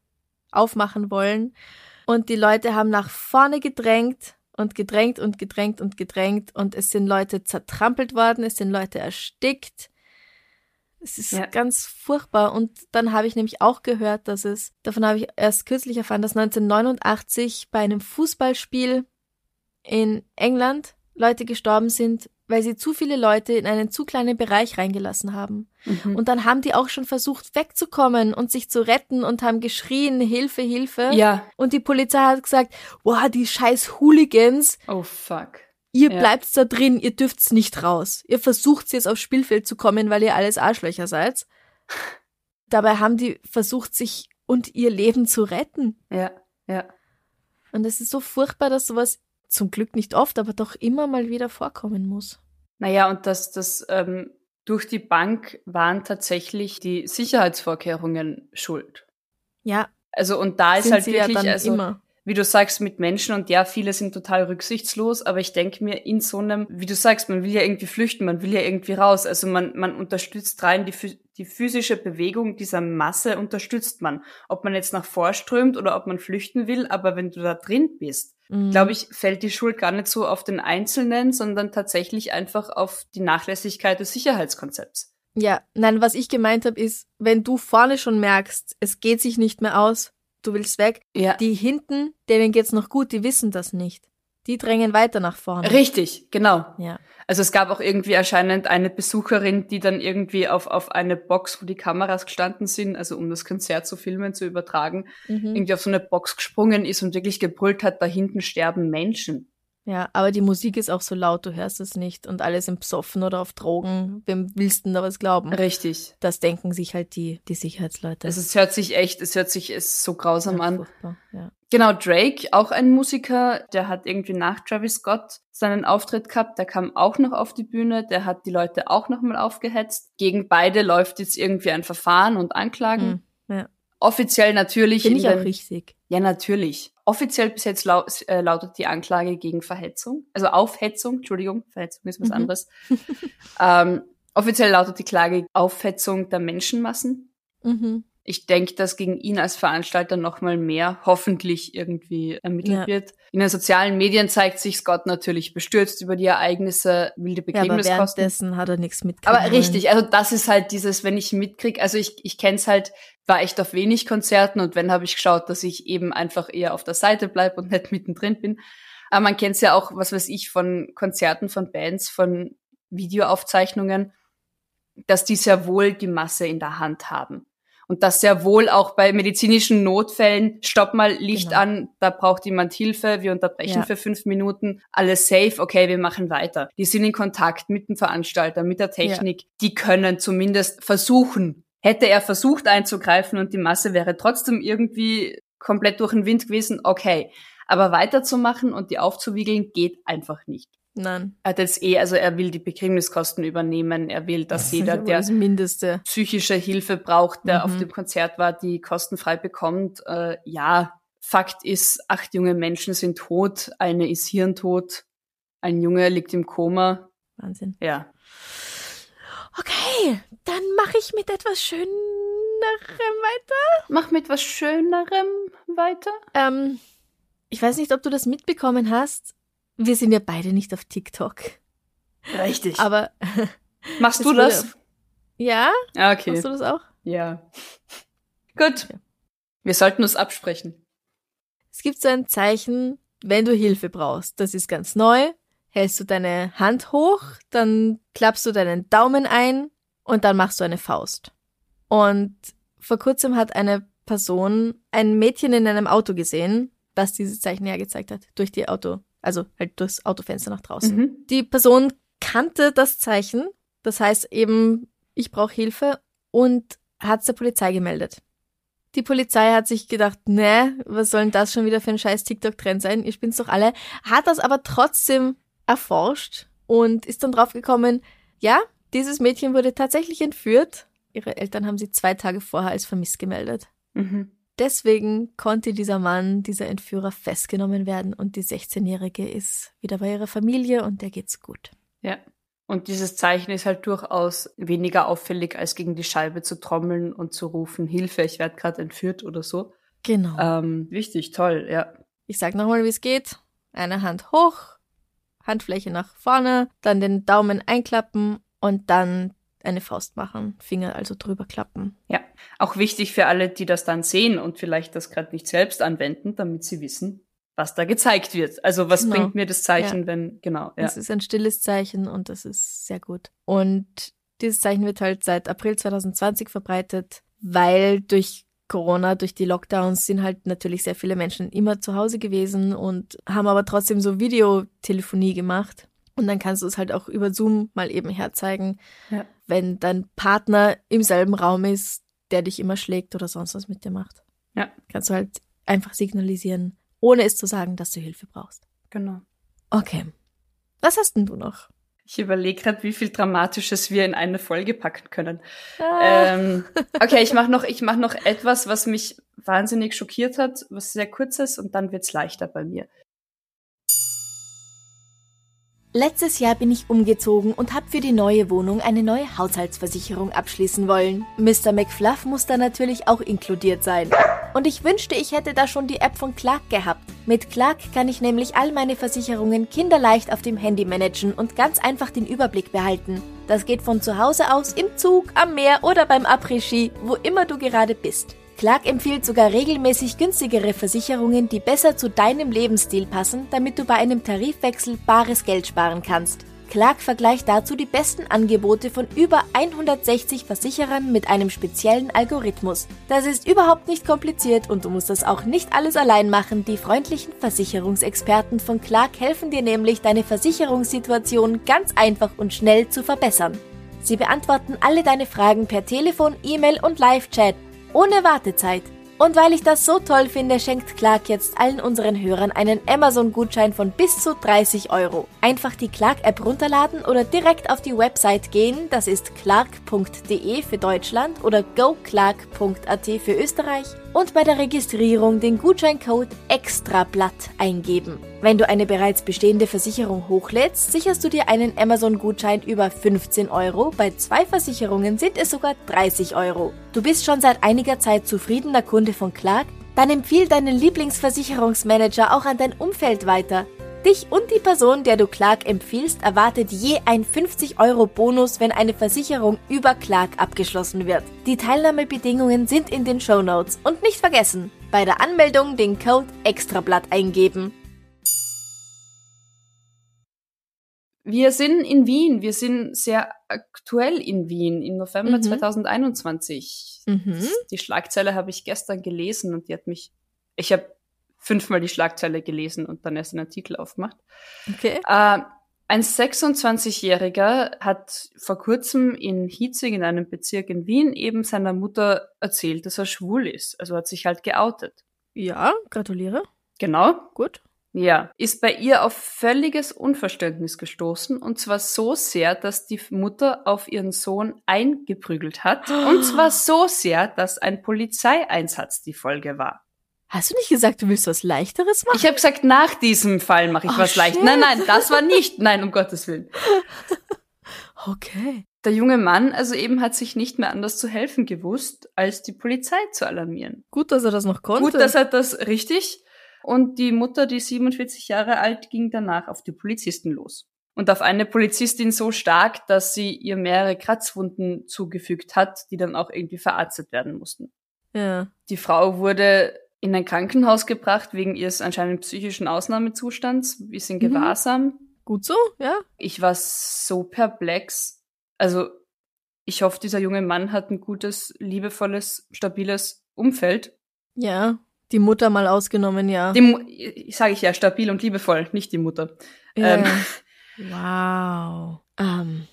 S1: aufmachen wollen. Und die Leute haben nach vorne gedrängt und gedrängt und gedrängt und gedrängt und es sind Leute zertrampelt worden, es sind Leute erstickt. Es ist
S2: Ja.
S1: ganz furchtbar. Und dann habe ich nämlich auch gehört, dass es, davon habe ich erst kürzlich erfahren, dass 1989 bei einem Fußballspiel in England Leute gestorben sind, weil sie zu viele Leute in einen zu kleinen Bereich reingelassen haben.
S2: Mhm.
S1: Und dann haben die auch schon versucht wegzukommen und sich zu retten und haben geschrien, Hilfe, Hilfe.
S2: ja.
S1: Und die Polizei hat gesagt, wow, die scheiß Hooligans,
S2: Oh fuck.
S1: ihr
S2: Ja.
S1: bleibt da drin, ihr dürft's nicht raus. Ihr versucht jetzt aufs Spielfeld zu kommen, weil ihr alles Arschlöcher seid. Dabei haben die versucht, sich und ihr Leben zu retten.
S2: Ja. Ja.
S1: Und es ist so furchtbar, dass sowas zum Glück nicht oft, aber doch immer mal wieder vorkommen muss.
S2: Naja, und dass das ähm, durch die Bank waren tatsächlich die Sicherheitsvorkehrungen schuld.
S1: Ja,
S2: Also und da ist halt wirklich,
S1: ja dann
S2: also
S1: immer.
S2: wie du sagst, mit Menschen und ja, viele sind total rücksichtslos, aber ich denke mir, in so einem, wie du sagst, man will ja irgendwie flüchten, man will ja irgendwie raus. Also man, man unterstützt rein die, die physische Bewegung dieser Masse unterstützt man. Ob man jetzt nach vorströmt oder ob man flüchten will, aber wenn du da drin bist,
S1: Mhm.
S2: glaube ich, fällt die Schuld gar nicht so auf den Einzelnen, sondern tatsächlich einfach auf die Nachlässigkeit des Sicherheitskonzepts.
S1: Ja, nein, was ich gemeint habe, ist, wenn du vorne schon merkst, es geht sich nicht mehr aus, du willst weg,
S2: Ja.
S1: die hinten, denen geht's noch gut, die wissen das nicht. Die drängen weiter nach vorne.
S2: Richtig, genau.
S1: Ja.
S2: Also es gab auch irgendwie erscheinend eine Besucherin, die dann irgendwie auf, auf eine Box, wo die Kameras gestanden sind, also um das Konzert zu filmen, zu übertragen,
S1: Mhm.
S2: irgendwie auf so eine Box gesprungen ist und wirklich gebrüllt hat, da hinten sterben Menschen.
S1: Ja, aber die Musik ist auch so laut, du hörst es nicht und alle sind besoffen oder auf Drogen. Wem willst du denn da was glauben?
S2: Richtig.
S1: Das denken sich halt die, die Sicherheitsleute.
S2: Also es hört sich echt, es hört sich es so grausam
S1: ja,
S2: an.
S1: furchtbar, ja.
S2: Genau, Drake, auch ein Musiker, der hat irgendwie nach Travis Scott seinen Auftritt gehabt, der kam auch noch auf die Bühne, der hat die Leute auch nochmal aufgehetzt. Gegen beide läuft jetzt irgendwie ein Verfahren und Anklagen.
S1: Hm, ja.
S2: Offiziell natürlich.
S1: Finde
S2: in
S1: ich auch richtig.
S2: Ja, natürlich. Offiziell bis jetzt lau äh, lautet die Anklage gegen Verhetzung, also Aufhetzung, Entschuldigung, Verhetzung ist was
S1: Mhm.
S2: anderes. ähm, offiziell lautet die Klage Aufhetzung der Menschenmassen.
S1: Mhm.
S2: Ich denke, dass gegen ihn als Veranstalter nochmal mehr hoffentlich irgendwie ermittelt
S1: Ja.
S2: wird. In den sozialen Medien zeigt sich Scott natürlich bestürzt über die Ereignisse, wilde
S1: Ja, aber
S2: Begräbniskosten.
S1: währenddessen hat er nichts mitgekriegt.
S2: Aber richtig, also das ist halt dieses, wenn ich mitkrieg, also ich, ich kenn's halt, war echt auf wenig Konzerten und wenn habe ich geschaut, dass ich eben einfach eher auf der Seite bleib und nicht mittendrin bin. Aber man kennt's ja auch, was weiß ich, von Konzerten, von Bands, von Videoaufzeichnungen, dass die sehr wohl die Masse in der Hand haben. Und dass sehr wohl auch bei medizinischen Notfällen, stopp mal, Licht
S1: Genau.
S2: an, da braucht jemand Hilfe, wir unterbrechen
S1: Ja.
S2: für fünf Minuten, alles safe, okay, wir machen weiter. Die sind in Kontakt mit dem Veranstalter, mit der Technik, die können zumindest versuchen. Hätte er versucht einzugreifen und die Masse wäre trotzdem irgendwie komplett durch den Wind gewesen, okay. Aber weiterzumachen und die aufzuwiegeln geht einfach nicht.
S1: Nein.
S2: Er hat jetzt eh, also er will die Begräbniskosten übernehmen, er will, dass jeder, der
S1: das Mindeste.
S2: psychische Hilfe braucht, der
S1: Mhm.
S2: auf dem Konzert war, die kostenfrei bekommt. Äh, ja, Fakt ist, acht junge Menschen sind tot, eine ist hirntot, ein Junge liegt im Koma.
S1: Wahnsinn.
S2: Ja.
S1: Okay, dann mache ich mit etwas Schönerem weiter.
S2: Mach mit was Schönerem weiter.
S1: Ähm, ich weiß nicht, ob du das mitbekommen hast. Wir sind ja beide nicht auf TikTok.
S2: Richtig.
S1: Aber
S2: Machst du das?
S1: auf- ja,
S2: Ja, okay.
S1: machst du das auch?
S2: Ja. Gut.
S1: Okay.
S2: Wir sollten uns absprechen.
S1: Es gibt so ein Zeichen, wenn du Hilfe brauchst. Das ist ganz neu. Hältst du deine Hand hoch, dann klappst du deinen Daumen ein und dann machst du eine Faust. Und vor kurzem hat eine Person ein Mädchen in einem Auto gesehen, das dieses Zeichen hergezeigt hat, durch die Auto, also halt durchs Autofenster nach draußen.
S2: Mhm.
S1: Die Person kannte das Zeichen, das heißt eben ich brauche Hilfe und hat's der Polizei gemeldet. Die Polizei hat sich gedacht, ne, was soll denn das schon wieder für ein scheiß TikTok-Trend sein? Ihr spinnt's doch alle. Hat das aber trotzdem erforscht und ist dann draufgekommen, ja, dieses Mädchen wurde tatsächlich entführt. Ihre Eltern haben sie zwei Tage vorher als vermisst gemeldet.
S2: Mhm.
S1: Deswegen konnte dieser Mann, dieser Entführer festgenommen werden und die 16-Jährige ist wieder bei ihrer Familie und der geht's gut.
S2: Ja. Und dieses Zeichen ist halt durchaus weniger auffällig, als gegen die Scheibe zu trommeln und zu rufen, Hilfe, ich werde gerade entführt oder so.
S1: Genau.
S2: Ähm, wichtig, toll, ja.
S1: Ich sag nochmal, wie es geht. Eine Hand hoch, Handfläche nach vorne, dann den Daumen einklappen und dann eine Faust machen, Finger also drüber klappen.
S2: Ja, auch wichtig für alle, die das dann sehen und vielleicht das gerade nicht selbst anwenden, damit sie wissen, was da gezeigt wird. Also was
S1: Genau.
S2: bringt mir das Zeichen,
S1: Ja.
S2: wenn, genau, ja.
S1: Es ist ein stilles Zeichen und das ist sehr gut. Und dieses Zeichen wird halt seit April 2020 verbreitet, weil durch Corona, durch die Lockdowns sind halt natürlich sehr viele Menschen immer zu Hause gewesen und haben aber trotzdem so Videotelefonie gemacht. Und dann kannst du es halt auch über Zoom mal eben herzeigen,
S2: Ja.
S1: wenn dein Partner im selben Raum ist, der dich immer schlägt oder sonst was mit dir macht.
S2: Ja.
S1: Kannst du halt einfach signalisieren, ohne es zu sagen, dass du Hilfe brauchst.
S2: Genau.
S1: Okay. Was hast denn du noch?
S2: Ich überlege gerade, wie viel Dramatisches wir in eine Folge packen können.
S1: Ah.
S2: Ähm, okay, ich mache noch, ich mach noch etwas, was mich wahnsinnig schockiert hat, was sehr kurz ist und dann wird's leichter bei mir.
S1: Letztes Jahr bin ich umgezogen und habe für die neue Wohnung eine neue Haushaltsversicherung abschließen wollen. Mr. McFluff muss da natürlich auch inkludiert sein. Und ich wünschte, ich hätte da schon die App von Clark gehabt. Mit Clark kann ich nämlich all meine Versicherungen kinderleicht auf dem Handy managen und ganz einfach den Überblick behalten. Das geht von zu Hause aus, im Zug, am Meer oder beim Après-Ski, wo immer du gerade bist. Clark empfiehlt sogar regelmäßig günstigere Versicherungen, die besser zu deinem Lebensstil passen, damit du bei einem Tarifwechsel bares Geld sparen kannst. Clark vergleicht dazu die besten Angebote von über 160 Versicherern mit einem speziellen Algorithmus. Das ist überhaupt nicht kompliziert und du musst das auch nicht alles allein machen. Die freundlichen Versicherungsexperten von Clark helfen dir nämlich, deine Versicherungssituation ganz einfach und schnell zu verbessern. Sie beantworten alle deine Fragen per Telefon, E-Mail und Live-Chat ohne Wartezeit. Und weil ich das so toll finde, schenkt Clark jetzt allen unseren Hörern einen Amazon-Gutschein von bis zu 30 Euro. Einfach die Clark-App runterladen oder direkt auf die Website gehen, das ist clark.de für Deutschland oder goclark.at für Österreich und bei der Registrierung den Gutscheincode EXTRABLATT eingeben. Wenn du eine bereits bestehende Versicherung hochlädst, sicherst du dir einen Amazon-Gutschein über 15 Euro. Bei zwei Versicherungen sind es sogar 30 Euro. Du bist schon seit einiger Zeit zufriedener Kunde von Clark? Dann empfiehl deinen Lieblingsversicherungsmanager auch an dein Umfeld weiter. Dich und die Person, der du Clark empfiehlst, erwartet je ein 50 Euro Bonus, wenn eine Versicherung über Clark abgeschlossen wird. Die Teilnahmebedingungen sind in den Show Notes und nicht vergessen, bei der Anmeldung den Code Extrablatt eingeben.
S2: Wir sind in Wien, wir sind sehr aktuell in Wien im November
S1: Mhm.
S2: 2021.
S1: Mhm.
S2: Die Schlagzeile habe ich gestern gelesen und die hat mich, ich habe fünfmal die Schlagzeile gelesen und dann erst den Artikel aufgemacht.
S1: Okay.
S2: Äh, ein 26-Jähriger hat vor kurzem in Hitzing, in einem Bezirk in Wien, eben seiner Mutter erzählt, dass er schwul ist. Also hat sich halt geoutet.
S1: Ja, gratuliere.
S2: Genau.
S1: Gut.
S2: Ja. Ist bei ihr auf völliges Unverständnis gestoßen. Und zwar so sehr, dass die Mutter auf ihren Sohn eingeprügelt hat. Und zwar so sehr, dass ein Polizeieinsatz die Folge war.
S1: Hast du nicht gesagt, du willst was Leichteres machen?
S2: Ich habe gesagt, nach diesem Fall mache ich
S1: Oh,
S2: was leicht. Nein, nein, das war nicht. Nein, um Gottes Willen.
S1: Okay.
S2: Der junge Mann also eben hat sich nicht mehr anders zu helfen gewusst, als die Polizei zu alarmieren.
S1: Gut, dass er das noch konnte.
S2: Gut, dass er das richtig. Und die Mutter, die 47 Jahre alt, ging danach auf die Polizisten los. Und auf eine Polizistin so stark, dass sie ihr mehrere Kratzwunden zugefügt hat, die dann auch irgendwie verarztet werden mussten.
S1: ja.
S2: Die Frau wurde in ein Krankenhaus gebracht wegen ihres anscheinend psychischen Ausnahmezustands, ist in
S1: Mhm.
S2: Gewahrsam.
S1: Gut so, ja.
S2: Ich war so perplex. Also, ich hoffe, dieser junge Mann hat ein gutes, liebevolles, stabiles Umfeld.
S1: Ja. Die Mutter mal ausgenommen, ja.
S2: Die Mu sage ich ja, stabil und liebevoll, nicht die Mutter.
S1: ja.
S2: ähm,
S1: Wow. Ähm,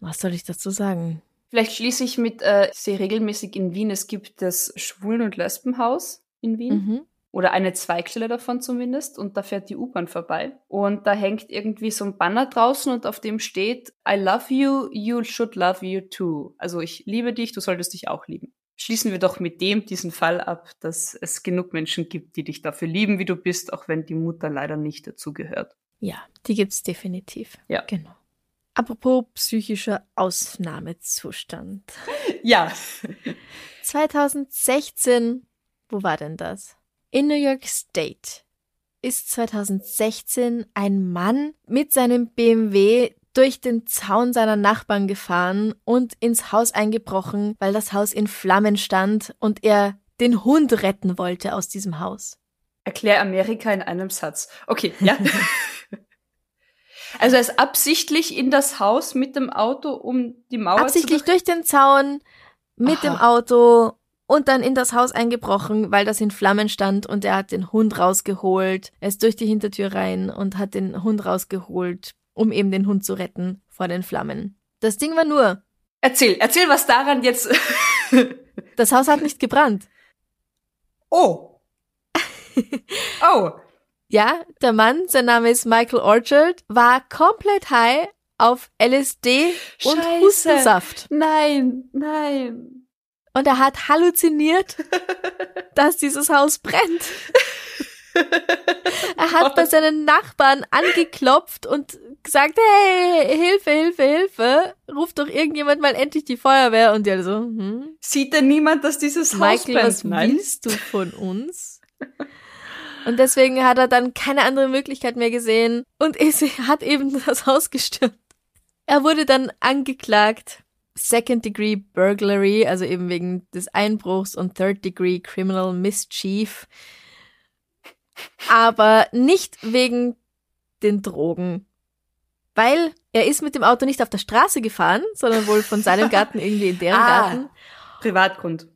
S1: was soll ich dazu sagen?
S2: Vielleicht schließe ich mit, äh, ich sehe regelmäßig in Wien, es gibt das Schwulen- und Lesbenhaus in Wien.
S1: Mhm.
S2: Oder eine Zweigstelle davon zumindest. Und da fährt die U-Bahn vorbei. Und da hängt irgendwie so ein Banner draußen und auf dem steht, I love you, you should love you too. Also ich liebe dich, du solltest dich auch lieben. Schließen wir doch mit dem diesen Fall ab, dass es genug Menschen gibt, die dich dafür lieben, wie du bist, auch wenn die Mutter leider nicht dazugehört.
S1: Ja, die gibt's definitiv.
S2: Ja.
S1: Genau. Apropos psychischer Ausnahmezustand.
S2: Ja.
S1: 2016, wo war denn das? In New York State ist 2016 ein Mann mit seinem BMW durch den Zaun seiner Nachbarn gefahren und ins Haus eingebrochen, weil das Haus in Flammen stand und er den Hund retten wollte aus diesem Haus.
S2: Erklär Amerika in einem Satz. Okay, ja. also er ist absichtlich in das Haus mit dem Auto um die Mauer
S1: Absichtlich
S2: zu
S1: durch den Zaun mit
S2: Aha.
S1: dem Auto und dann in das Haus eingebrochen, weil das in Flammen stand und er hat den Hund rausgeholt. Er ist durch die Hintertür rein und hat den Hund rausgeholt, um eben den Hund zu retten vor den Flammen. Das Ding war nur,
S2: Erzähl, erzähl, was daran jetzt.
S1: das Haus hat nicht gebrannt.
S2: oh. oh.
S1: Ja, der Mann, sein Name ist Michael Orchard, war komplett high auf LSD und
S2: Scheiße.
S1: Hustensaft.
S2: Nein, nein.
S1: Und er hat halluziniert, dass dieses Haus brennt. Er hat bei seinen Nachbarn angeklopft und gesagt, hey, Hilfe, Hilfe, Hilfe, ruft doch irgendjemand mal endlich die Feuerwehr. Und die so, hm,
S2: Sieht denn niemand, dass dieses Haus
S1: Michael,
S2: brennt?
S1: was
S2: Nein.
S1: willst du von uns? Und deswegen hat er dann keine andere Möglichkeit mehr gesehen und ist, hat eben das Haus gestürmt. Er wurde dann angeklagt. Second Degree Burglary, also eben wegen des Einbruchs und Third Degree Criminal Mischief. Aber nicht wegen den Drogen. Weil er ist mit dem Auto nicht auf der Straße gefahren, sondern wohl von seinem Garten irgendwie in deren
S2: Ah.
S1: Garten.
S2: Privatgrund.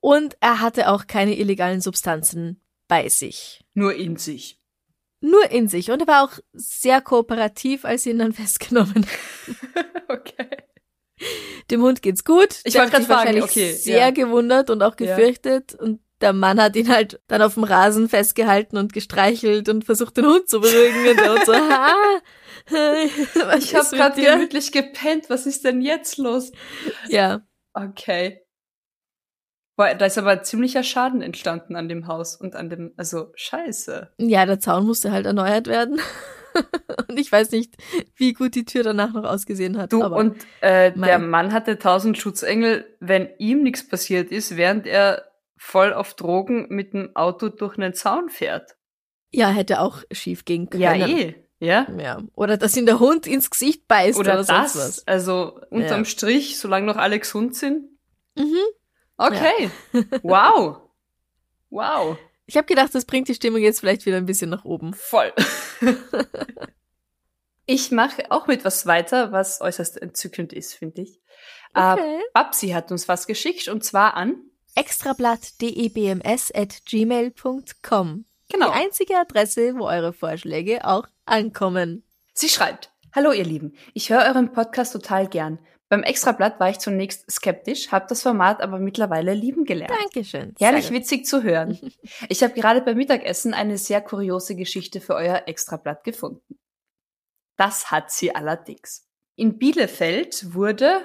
S1: Und er hatte auch keine illegalen Substanzen bei sich.
S2: Nur in sich.
S1: Nur in sich. Und er war auch sehr kooperativ, als sie ihn dann festgenommen haben.
S2: okay.
S1: Dem Hund geht's gut.
S2: Ich grad fragen,
S1: wahrscheinlich
S2: okay,
S1: sehr
S2: ja.
S1: gewundert und auch
S2: Ja.
S1: gefürchtet. Und der Mann hat ihn halt dann auf dem Rasen festgehalten und gestreichelt und versucht, den Hund zu beruhigen. Und der Hund so, ha, was
S2: Ich habe gerade gemütlich gepennt. Was ist denn jetzt los?
S1: Ja,
S2: Okay. Boah, da ist aber ziemlicher Schaden entstanden an dem Haus und an dem, also scheiße.
S1: ja, der Zaun musste halt erneuert werden. und ich weiß nicht, wie gut die Tür danach noch ausgesehen hat.
S2: Du,
S1: aber
S2: und äh, der Mann hatte tausend Schutzengel, wenn ihm nichts passiert ist, während er voll auf Drogen mit dem Auto durch einen Zaun fährt.
S1: ja, hätte auch schief gehen können.
S2: Ja, eh. Ja.
S1: Ja. Oder dass ihm der Hund ins Gesicht beißt oder,
S2: Oder
S1: sonst
S2: das.
S1: was.
S2: Also unterm
S1: Ja.
S2: Strich, solange noch alle gesund sind.
S1: Mhm.
S2: Okay. wow. Wow.
S1: Ich habe gedacht, das bringt die Stimmung jetzt vielleicht wieder ein bisschen nach oben.
S2: Voll. ich mache auch mit was weiter, was äußerst entzückend ist, finde ich. Äh,
S1: Okay.
S2: Babsi hat uns was geschickt und zwar an.
S1: Extrablatt.debms at gmail.com.
S2: Genau.
S1: Die einzige Adresse, wo eure Vorschläge auch ankommen.
S2: Sie schreibt, Hallo ihr Lieben, ich höre euren Podcast total gern. Beim Extrablatt war ich zunächst skeptisch, habe das Format aber mittlerweile lieben gelernt.
S1: Dankeschön.
S2: Herrlich witzig zu hören. Ich habe gerade beim Mittagessen eine sehr kuriose Geschichte für euer Extrablatt gefunden. Das hat sie allerdings. In Bielefeld wurde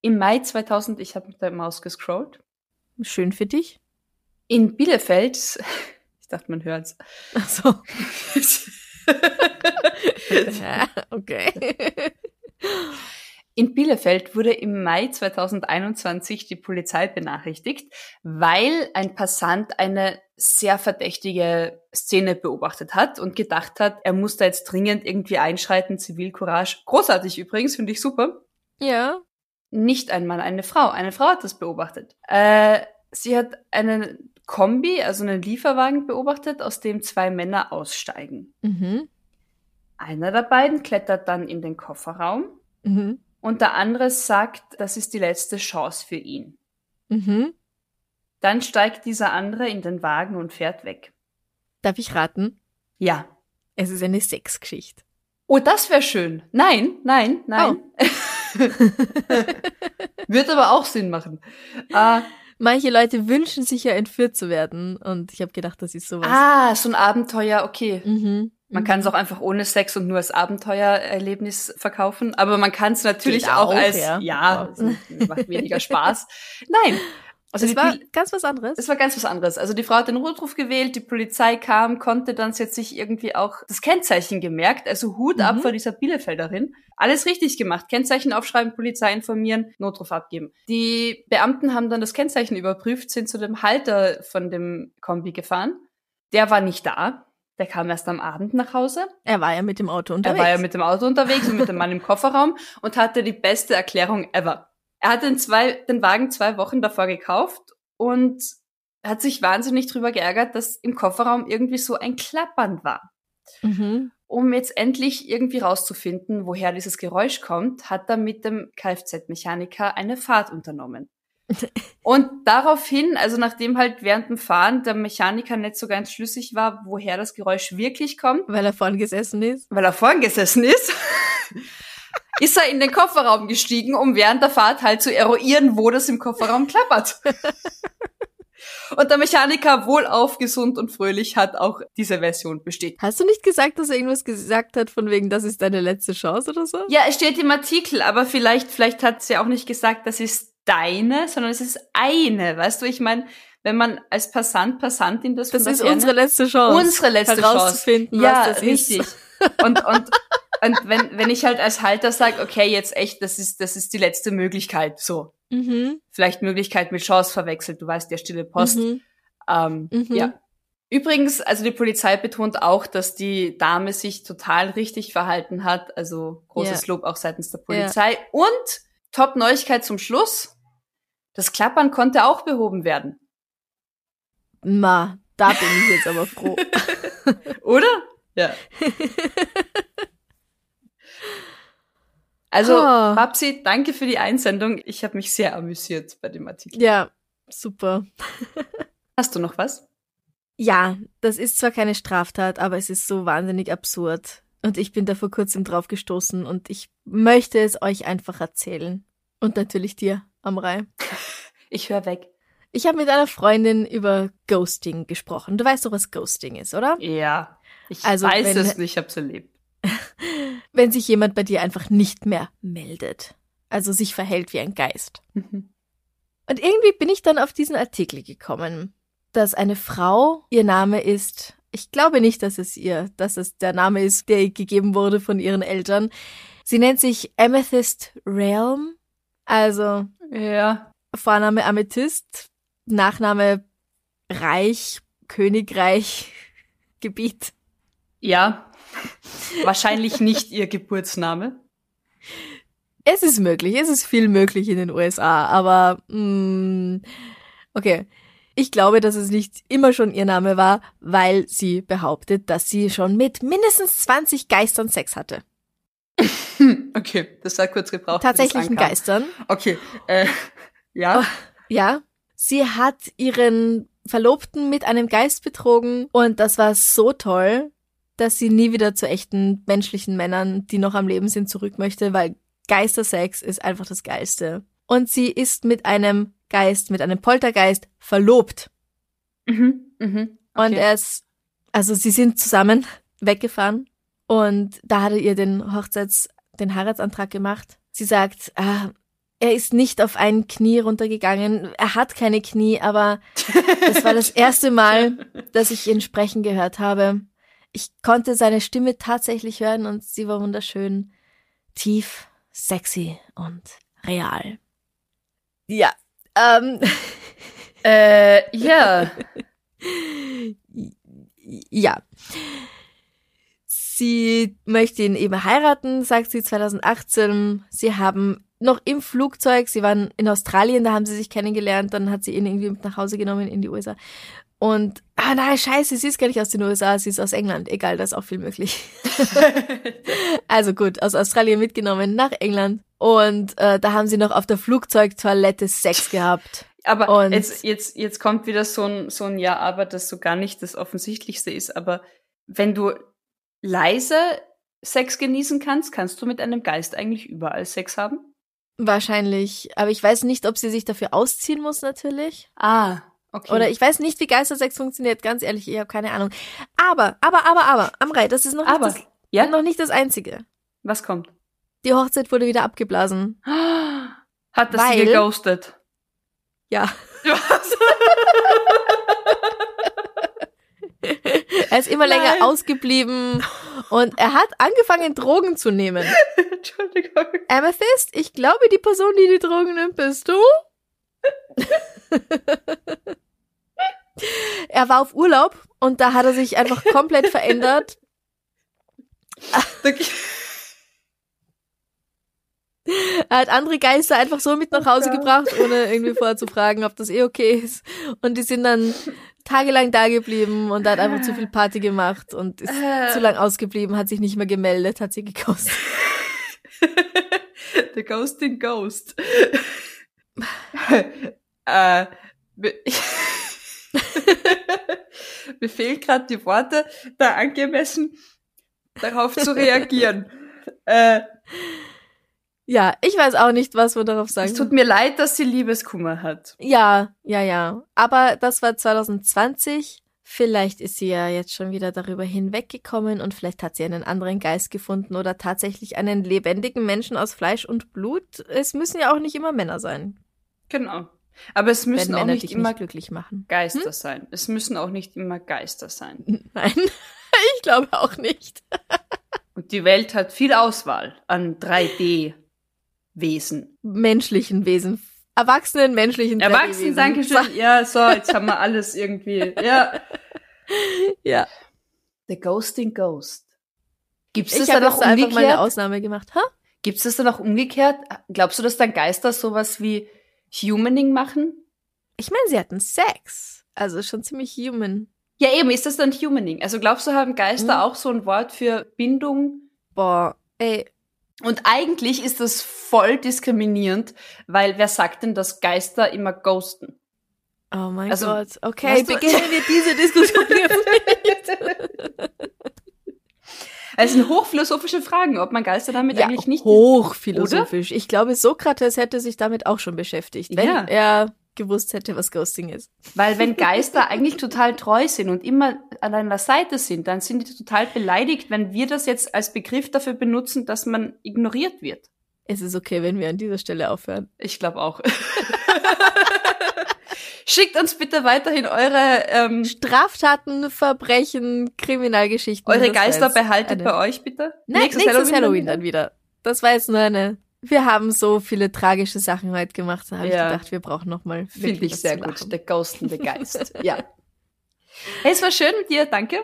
S2: im Mai 2000, ich habe mit der Maus gescrollt,
S1: Schön für dich.
S2: in Bielefeld, ich dachte, man hört's.
S1: Ach so. okay.
S2: In Bielefeld wurde im Mai 2021 die Polizei benachrichtigt, weil ein Passant eine sehr verdächtige Szene beobachtet hat und gedacht hat, er muss da jetzt dringend irgendwie einschreiten, Zivilcourage. Großartig übrigens, finde ich super.
S1: Ja.
S2: Nicht ein Mann, eine Frau. Eine Frau hat das beobachtet. Äh, sie hat einen Kombi, also einen Lieferwagen beobachtet, aus dem zwei Männer aussteigen.
S1: Mhm.
S2: Einer der beiden klettert dann in den Kofferraum
S1: Mhm.
S2: und der andere sagt, das ist die letzte Chance für ihn.
S1: Mhm.
S2: Dann steigt dieser andere in den Wagen und fährt weg.
S1: Darf ich raten?
S2: Ja.
S1: Es ist eine Sexgeschichte.
S2: Oh, das wäre schön. Nein, nein, nein. Wird aber auch Sinn machen. Äh,
S1: Manche Leute wünschen sich ja entführt zu werden und ich habe gedacht, das ist sowas.
S2: ah, so ein Abenteuer, okay.
S1: Mhm.
S2: Man
S1: mhm.
S2: kann es auch einfach ohne Sex und nur als Abenteuererlebnis verkaufen, aber man kann es natürlich auch,
S1: auch,
S2: als,
S1: ja.
S2: ja, macht weniger Spaß. Nein. Also die,
S1: war ganz was anderes.
S2: es war ganz was anderes. Also die Frau hat den Notruf gewählt, die Polizei kam, konnte dann jetzt sich irgendwie auch das Kennzeichen gemerkt, also Hut ab
S1: Mhm.
S2: vor dieser Bielefelderin. Alles richtig gemacht. Kennzeichen aufschreiben, Polizei informieren, Notruf abgeben. Die Beamten haben dann das Kennzeichen überprüft, sind zu dem Halter von dem Kombi gefahren. Der war nicht da. Der kam erst am Abend nach Hause.
S1: er war ja mit dem Auto
S2: Er
S1: unterwegs.
S2: war ja mit dem Auto unterwegs und mit dem Mann im Kofferraum und hatte die beste Erklärung ever. Er hat den, zwei, den Wagen zwei Wochen davor gekauft und hat sich wahnsinnig drüber geärgert, dass im Kofferraum irgendwie so ein Klappern war.
S1: mhm.
S2: Um jetzt endlich irgendwie rauszufinden, woher dieses Geräusch kommt, hat er mit dem Kfz-Mechaniker eine Fahrt unternommen. Und daraufhin, also nachdem halt während dem Fahren der Mechaniker nicht so ganz schlüssig war, woher das Geräusch wirklich kommt,
S1: Weil er vorn gesessen ist.
S2: weil er vorn gesessen ist, ist er in den Kofferraum gestiegen, um während der Fahrt halt zu eruieren, wo das im Kofferraum klappert. Und der Mechaniker, wohlauf, gesund und fröhlich, hat auch diese Version bestätigt.
S1: Hast du nicht gesagt, dass er irgendwas gesagt hat von wegen, das ist deine letzte Chance oder so?
S2: Ja, es steht im Artikel, aber vielleicht, vielleicht hat sie auch nicht gesagt, das ist deine, sondern es ist eine. Weißt du, ich meine, wenn man als Passant, Passantin das,
S1: Das ist unsere letzte Chance.
S2: unsere letzte
S1: herauszufinden,
S2: Chance. Ja,
S1: was das
S2: richtig.
S1: ist.
S2: Und, und, und wenn, wenn ich halt als Halter sage, okay, jetzt echt, das ist, das ist die letzte Möglichkeit, so.
S1: Mhm.
S2: Vielleicht Möglichkeit mit Chance verwechselt, du weißt, der stille Post.
S1: Mhm.
S2: Ähm,
S1: Mhm.
S2: Ja. Übrigens, also die Polizei betont auch, dass die Dame sich total richtig verhalten hat. Also großes
S1: Ja.
S2: Lob auch seitens der Polizei. Und Top-Neuigkeit zum Schluss. Das Klappern konnte auch behoben werden.
S1: Ma, da bin ich jetzt aber froh.
S2: Oder? Ja. Also,
S1: Ah.
S2: Babsi, danke für die Einsendung. Ich habe mich sehr amüsiert bei dem Artikel.
S1: ja, super.
S2: Hast du noch was?
S1: Ja, das ist zwar keine Straftat, aber es ist so wahnsinnig absurd. Und ich bin da vor kurzem drauf gestoßen und ich möchte es euch einfach erzählen. Und natürlich dir, Amrei.
S2: Ich höre weg.
S1: Ich habe mit einer Freundin über Ghosting gesprochen. Du weißt doch, was Ghosting ist, oder?
S2: Ja. Ich
S1: Also,
S2: weiß
S1: wenn-
S2: es nicht, ich hab's erlebt.
S1: Wenn sich jemand bei dir einfach nicht mehr meldet. Also sich verhält wie ein Geist.
S2: Mhm.
S1: Und irgendwie bin ich dann auf diesen Artikel gekommen, dass eine Frau, ihr Name ist, ich glaube nicht, dass es ihr, dass es der Name ist, der ihr gegeben wurde von ihren Eltern. Sie nennt sich Amethyst Realm, also
S2: Ja.
S1: Vorname Amethyst, Nachname Reich, Königreich, Gebiet.
S2: Ja. Wahrscheinlich nicht ihr Geburtsname.
S1: Es ist möglich, es ist viel möglich in den USA, aber mh, okay. Ich glaube, dass es nicht immer schon ihr Name war, weil sie behauptet, dass sie schon mit mindestens 20 Geistern Sex hatte.
S2: Okay, das hat kurz gebraucht.
S1: Tatsächlichen. Geistern.
S2: Okay. Äh, ja.
S1: Ja. Sie hat ihren Verlobten mit einem Geist betrogen und das war so toll, dass sie nie wieder zu echten menschlichen Männern, die noch am Leben sind, zurück möchte, weil Geistersex ist einfach das Geilste. Und sie ist mit einem Geist, mit einem Poltergeist verlobt.
S2: Mhm. Mhm.
S1: Und
S2: Okay.
S1: er ist, also sie sind zusammen weggefahren und da hat er ihr den Hochzeits, den Heiratsantrag gemacht. Sie sagt, ah, er ist nicht auf ein Knie runtergegangen. Er hat keine Knie, aber das war das erste Mal, dass ich ihn sprechen gehört habe. Ich konnte seine Stimme tatsächlich hören und sie war wunderschön, tief, sexy und real. Ja, ähm,
S2: Äh, ja.
S1: ja. Sie möchte ihn eben heiraten, sagt sie 2018. Sie haben noch im Flugzeug, sie waren in Australien, da haben sie sich kennengelernt, dann hat sie ihn irgendwie mit nach Hause genommen in die USA. Und, ah nein, scheiße, sie ist gar nicht aus den USA, sie ist aus England. Egal, da ist auch viel möglich. also gut, aus Australien mitgenommen nach England. Und äh, da haben sie noch auf der Flugzeugtoilette Sex gehabt.
S2: Aber
S1: Und-
S2: jetzt, jetzt, jetzt kommt wieder so ein, so ein Ja, aber das so gar nicht das Offensichtlichste ist. Aber wenn du leise Sex genießen kannst, kannst du mit einem Geist eigentlich überall Sex haben?
S1: Wahrscheinlich. Aber ich weiß nicht, ob sie sich dafür ausziehen muss, natürlich.
S2: Ah, okay.
S1: Oder ich weiß nicht, wie Geistersex funktioniert, ganz ehrlich, ich habe keine Ahnung. Aber, aber, aber, aber, Amrei, das ist noch
S2: Aber,
S1: nicht, das,
S2: ja?
S1: noch nicht das Einzige.
S2: Was kommt?
S1: Die Hochzeit wurde wieder abgeblasen.
S2: Hat das
S1: Weil-
S2: sie geghostet?
S1: Ja.
S2: Was?
S1: Er ist immer
S2: Nein.
S1: länger ausgeblieben und er hat angefangen, Drogen zu nehmen.
S2: Entschuldigung.
S1: Amethyst, ich glaube, die Person, die die Drogen nimmt, bist du. er war auf Urlaub und da hat er sich einfach komplett verändert. Er hat andere Geister einfach so mit nach Hause gebracht, ohne irgendwie vorher zu fragen, ob das eh okay ist. Und die sind dann tagelang da geblieben und er hat einfach zu viel Party gemacht und ist
S2: Äh.
S1: zu lang ausgeblieben, hat sich nicht mehr gemeldet, hat sie gekostet.
S2: The Ghosting Ghost. äh, mir, fehlen gerade die Worte, da angemessen darauf zu reagieren. äh,
S1: Ja, ich weiß auch nicht, was wir darauf
S2: es
S1: sagen.
S2: tut mir leid, dass sie Liebeskummer hat.
S1: Ja, ja, ja. Aber das war 2020. Vielleicht ist sie ja jetzt schon wieder darüber hinweggekommen und vielleicht hat sie einen anderen Geist gefunden oder tatsächlich einen lebendigen Menschen aus Fleisch und Blut. Es müssen ja auch nicht immer Männer sein.
S2: Genau. Aber es müssen
S1: wenn
S2: auch nicht immer
S1: nicht glücklich machen.
S2: Geister sein. Es müssen auch nicht immer Geister sein.
S1: Nein, ich glaube auch nicht.
S2: Und die Welt hat viel Auswahl an 3D-Wesen.
S1: Menschlichen Wesen. Erwachsenen menschlichen
S2: Erwachsen,
S1: 3D-Wesen.
S2: danke schön. Ja, so, jetzt haben wir alles irgendwie. Ja.
S1: Ja,
S2: The Ghosting Ghost. Gibt's das
S1: ich
S2: dann
S1: habe
S2: auch
S1: jetzt einfach mal eine
S2: umgekehrt?
S1: Ausnahme gemacht. Ha?
S2: Gibt's das dann auch umgekehrt? Glaubst du, dass dann Geister sowas wie Humaning machen?
S1: Ich meine, sie hatten Sex. Also schon ziemlich human.
S2: Ja, eben, ist das dann Humaning? Also glaubst du, haben Geister
S1: Mhm.
S2: auch so ein Wort für Bindung?
S1: Boah, ey,
S2: Und eigentlich ist das voll diskriminierend, weil wer sagt denn, dass Geister immer ghosten?
S1: Oh mein
S2: Also,
S1: Gott. Okay, beginnen wir diese Diskussion jetzt nicht.
S2: Es sind hochphilosophische Fragen, ob man Geister damit
S1: ja,
S2: eigentlich nicht.
S1: hochphilosophisch. Ich glaube, Sokrates hätte sich damit auch schon beschäftigt, wenn
S2: Ja.
S1: er gewusst hätte, was Ghosting ist.
S2: Weil wenn Geister eigentlich total treu sind und immer an einer Seite sind, dann sind die total beleidigt, wenn wir das jetzt als Begriff dafür benutzen, dass man ignoriert wird.
S1: Es ist okay, wenn wir an dieser Stelle aufhören.
S2: Ich glaube auch. Schickt uns bitte weiterhin eure, ähm,
S1: Straftaten, Verbrechen, Kriminalgeschichten.
S2: eure Geister behaltet
S1: eine-
S2: bei euch bitte.
S1: Nein, nächstes, Halloween, dann wieder. Das war jetzt nur eine. Wir haben so viele tragische Sachen heute gemacht. Da habe
S2: Ja.
S1: ich gedacht, wir brauchen noch mal.
S2: Finde
S1: wirklich
S2: ich sehr gut. Der ghostende Geist. ja. Hey, es war schön mit dir, danke.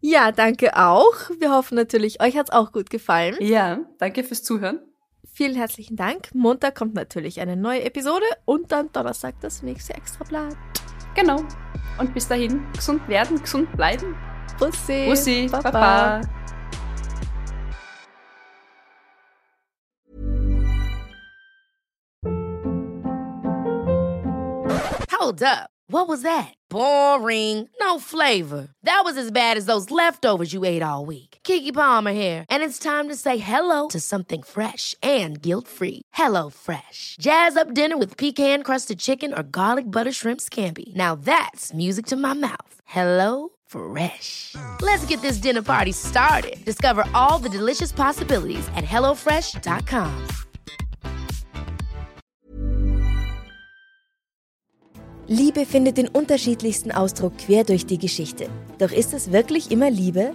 S1: Ja, danke auch. Wir hoffen natürlich, euch hat's auch gut gefallen.
S2: Ja, danke fürs Zuhören.
S1: Vielen herzlichen Dank. Montag kommt natürlich eine neue Episode und dann Donnerstag das nächste Extrablatt.
S2: Genau. Und bis dahin, gesund werden, gesund bleiben.
S1: Bussi.
S2: Bussi,
S1: Baba.
S2: Baba.
S3: Hold up. What was that? Boring. No flavor. That was as bad as those leftovers you ate all week. Kiki Palmer here, and it's time to say hello to something fresh and guilt-free. Hello Fresh. Jazz up dinner with pecan-crusted chicken or garlic butter shrimp scampi. Now that's music to my mouth. Hello Fresh. Let's get this dinner party started. Discover all the delicious possibilities at hellofresh.com.
S4: Liebe findet den unterschiedlichsten Ausdruck quer durch die Geschichte. Doch ist es wirklich immer Liebe?